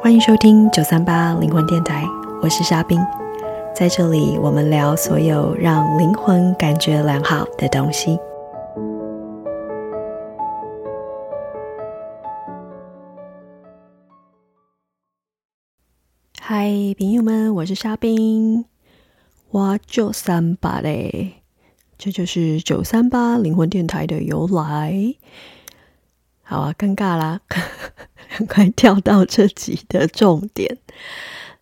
欢迎收听九三八灵魂电台，我是沙冰，在这里我们聊所有让灵魂感觉良好的东西。嗨，朋友们，我是沙冰，我九三八嘞，这就是九三八灵魂电台的由来。好啊，尴尬啦。快跳到这集的重点。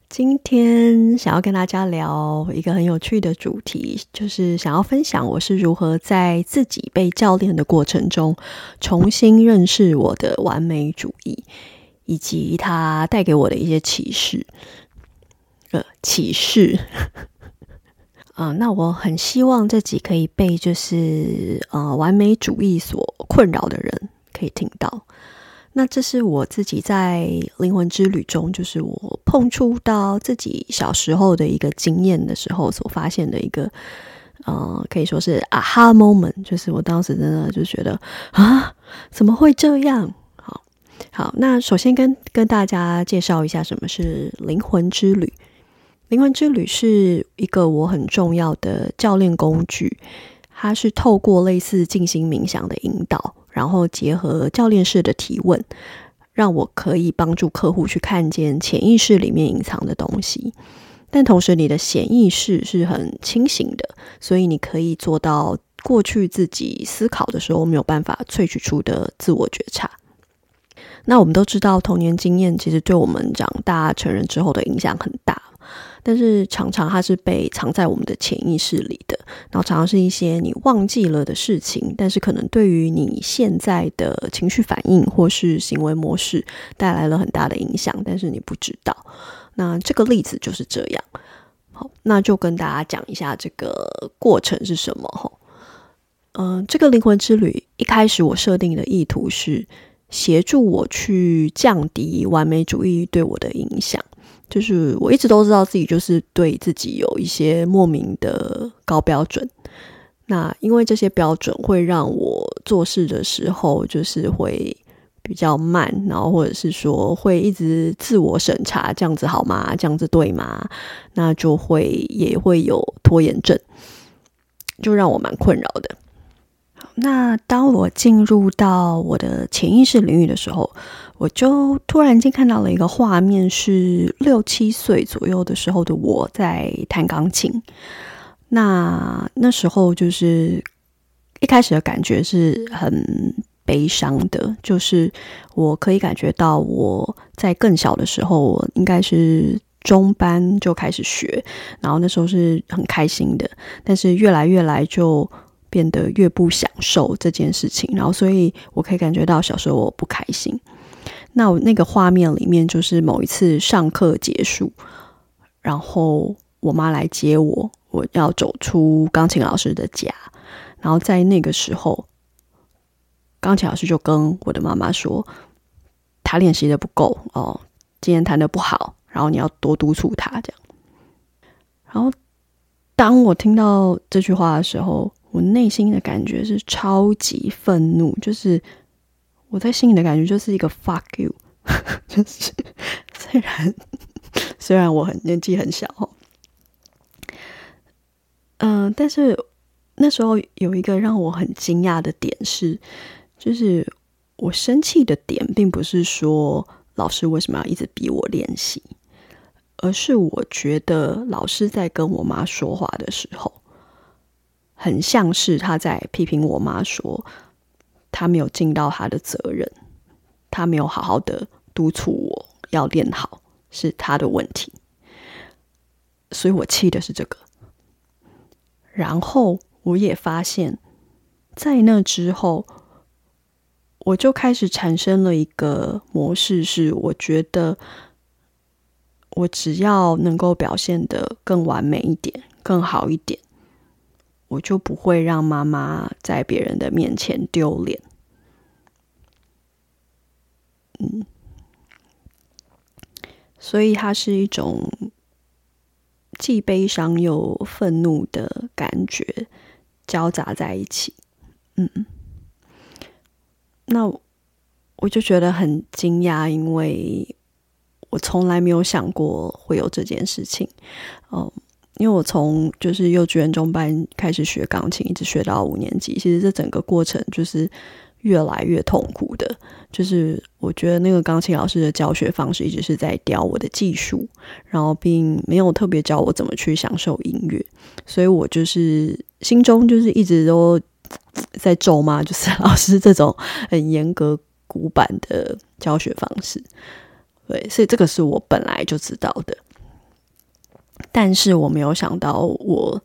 今天想要跟大家聊一个很有趣的主题，就是想要分享我是如何在自己被教练的过程中，重新认识我的完美主义，以及它带给我的一些启示。呃，启示。啊、那我很希望这集可以被就是呃完美主义所困扰的人可以听到。那这是我自己在灵魂之旅中，就是我碰触到自己小时候的一个经验的时候，所发现的一个，呃，可以说是 aha moment，就是我当时真的就觉得啊，怎么会这样？好，好，那首先跟跟大家介绍一下什么是灵魂之旅。灵魂之旅是一个我很重要的教练工具，它是透过类似静心冥想的引导。然后结合教练式的提问，让我可以帮助客户去看见潜意识里面隐藏的东西。但同时，你的潜意识是很清醒的，所以你可以做到过去自己思考的时候没有办法萃取出的自我觉察。那我们都知道，童年经验其实对我们长大成人之后的影响很大。但是常常它是被藏在我们的潜意识里的，然后常常是一些你忘记了的事情，但是可能对于你现在的情绪反应或是行为模式带来了很大的影响，但是你不知道。那这个例子就是这样。好，那就跟大家讲一下这个过程是什么。哈，嗯，这个灵魂之旅一开始我设定的意图是协助我去降低完美主义对我的影响。就是我一直都知道自己就是对自己有一些莫名的高标准，那因为这些标准会让我做事的时候就是会比较慢，然后或者是说会一直自我审查，这样子好吗？这样子对吗？那就会也会有拖延症，就让我蛮困扰的。那当我进入到我的潜意识领域的时候，我就突然间看到了一个画面，是六七岁左右的时候的我在弹钢琴。那那时候就是一开始的感觉是很悲伤的，就是我可以感觉到我在更小的时候，我应该是中班就开始学，然后那时候是很开心的，但是越来越来就。变得越不享受这件事情，然后所以我可以感觉到小时候我不开心。那我那个画面里面就是某一次上课结束，然后我妈来接我，我要走出钢琴老师的家，然后在那个时候，钢琴老师就跟我的妈妈说，他练习的不够哦，今天弹的不好，然后你要多督促他这样。然后当我听到这句话的时候，我内心的感觉是超级愤怒，就是我在心里的感觉就是一个 fuck you，就是虽然虽然我很年纪很小，嗯、但是那时候有一个让我很惊讶的点是，就是我生气的点并不是说老师为什么要一直逼我练习，而是我觉得老师在跟我妈说话的时候。很像是他在批评我妈，说他没有尽到他的责任，他没有好好的督促我要练好，是他的问题。所以我气的是这个。然后我也发现，在那之后，我就开始产生了一个模式，是我觉得我只要能够表现得更完美一点，更好一点。我就不会让妈妈在别人的面前丢脸。嗯，所以它是一种既悲伤又愤怒的感觉交杂在一起。嗯，那我就觉得很惊讶，因为我从来没有想过会有这件事情。哦，因为我从就是幼稚园中班开始学钢琴，一直学到五年级，其实这整个过程就是。越来越痛苦的，就是我觉得那个钢琴老师的教学方式一直是在雕我的技术，然后并没有特别教我怎么去享受音乐，所以我就是心中就是一直都在咒骂，就是老师这种很严格古板的教学方式。对，所以这个是我本来就知道的，但是我没有想到我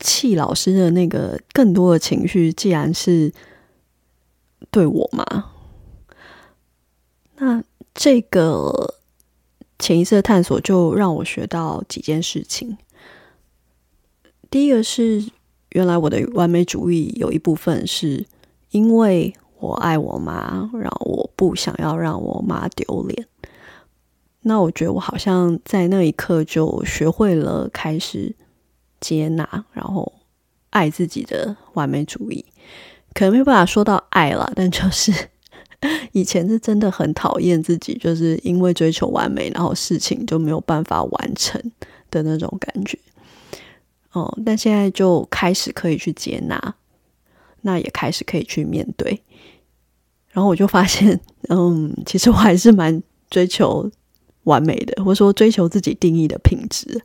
气老师的那个更多的情绪，既然是。对我吗？那这个潜意识的探索就让我学到几件事情。第一个是，原来我的完美主义有一部分是因为我爱我妈，然后我不想要让我妈丢脸。那我觉得我好像在那一刻就学会了开始接纳，然后爱自己的完美主义。可能没有办法说到爱了，但就是 以前是真的很讨厌自己，就是因为追求完美，然后事情就没有办法完成的那种感觉。哦，但现在就开始可以去接纳，那也开始可以去面对。然后我就发现，嗯，其实我还是蛮追求完美的，或者说追求自己定义的品质。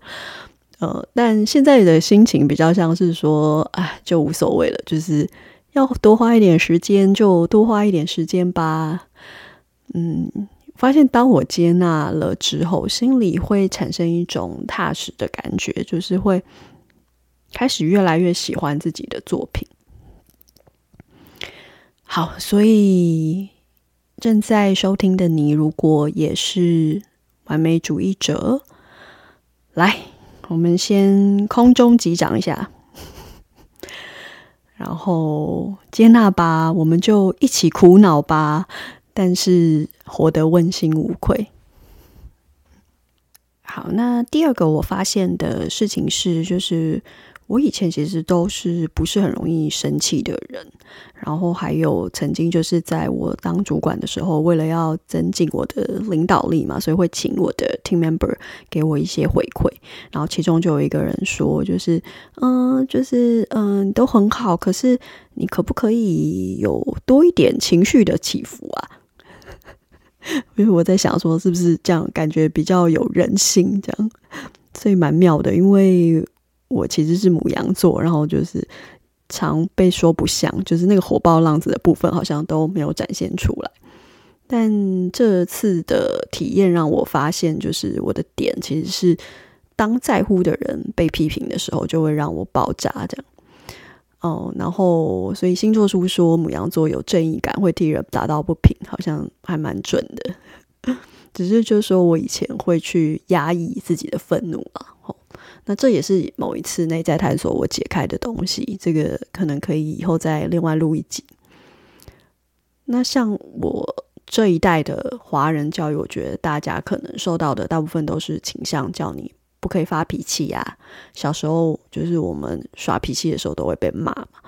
呃，但现在的心情比较像是说，哎，就无所谓了，就是。要多花一点时间，就多花一点时间吧。嗯，发现当我接纳了之后，心里会产生一种踏实的感觉，就是会开始越来越喜欢自己的作品。好，所以正在收听的你，如果也是完美主义者，来，我们先空中击掌一下。然后接纳吧，我们就一起苦恼吧，但是活得问心无愧。好，那第二个我发现的事情是，就是。我以前其实都是不是很容易生气的人，然后还有曾经就是在我当主管的时候，为了要增进我的领导力嘛，所以会请我的 team member 给我一些回馈，然后其中就有一个人说，就是嗯，就是嗯，都很好，可是你可不可以有多一点情绪的起伏啊？因为我在想说，是不是这样感觉比较有人性这样，所以蛮妙的，因为。我其实是母羊座，然后就是常被说不像，就是那个火爆浪子的部分好像都没有展现出来。但这次的体验让我发现，就是我的点其实是当在乎的人被批评的时候，就会让我爆炸这样。哦，然后所以星座书说母羊座有正义感，会替人打抱不平，好像还蛮准的。只是就是说我以前会去压抑自己的愤怒啊。那这也是某一次内在探索我解开的东西，这个可能可以以后再另外录一集。那像我这一代的华人教育，我觉得大家可能受到的大部分都是倾向叫你不可以发脾气呀。小时候就是我们耍脾气的时候都会被骂嘛。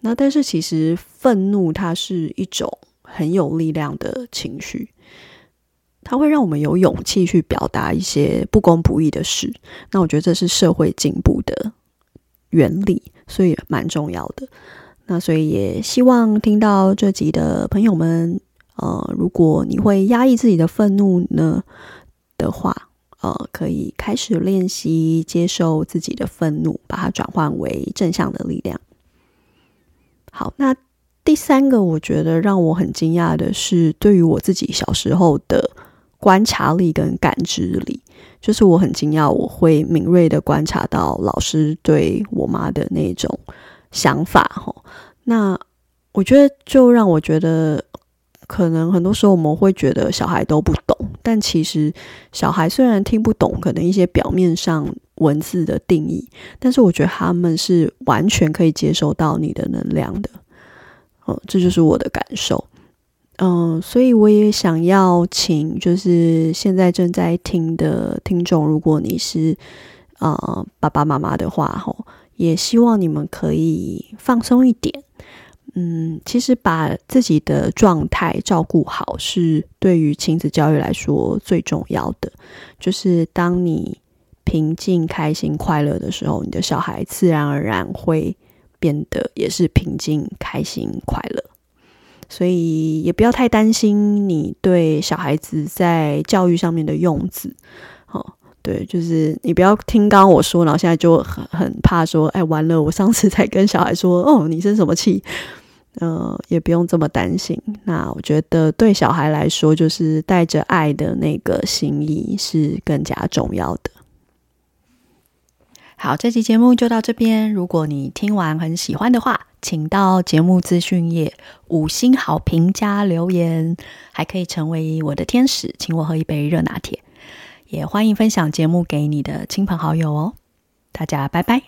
那但是其实愤怒它是一种很有力量的情绪。它会让我们有勇气去表达一些不公不义的事，那我觉得这是社会进步的原理，所以蛮重要的。那所以也希望听到这集的朋友们，呃，如果你会压抑自己的愤怒呢的话，呃，可以开始练习接受自己的愤怒，把它转换为正向的力量。好，那第三个我觉得让我很惊讶的是，对于我自己小时候的。观察力跟感知力，就是我很惊讶，我会敏锐的观察到老师对我妈的那种想法哈。那我觉得就让我觉得，可能很多时候我们会觉得小孩都不懂，但其实小孩虽然听不懂可能一些表面上文字的定义，但是我觉得他们是完全可以接收到你的能量的。嗯，这就是我的感受。嗯，所以我也想要请，就是现在正在听的听众，如果你是呃爸爸妈妈的话，吼，也希望你们可以放松一点，嗯，其实把自己的状态照顾好，是对于亲子教育来说最重要的。就是当你平静、开心、快乐的时候，你的小孩自然而然会变得也是平静、开心、快乐。所以也不要太担心你对小孩子在教育上面的用字。哦，对，就是你不要听刚刚我说，然后现在就很很怕说，哎，完了，我上次才跟小孩说，哦，你生什么气？嗯、也不用这么担心。那我觉得对小孩来说，就是带着爱的那个心意是更加重要的。好，这期节目就到这边。如果你听完很喜欢的话，请到节目资讯页五星好评加留言，还可以成为我的天使，请我喝一杯热拿铁。也欢迎分享节目给你的亲朋好友哦。大家拜拜。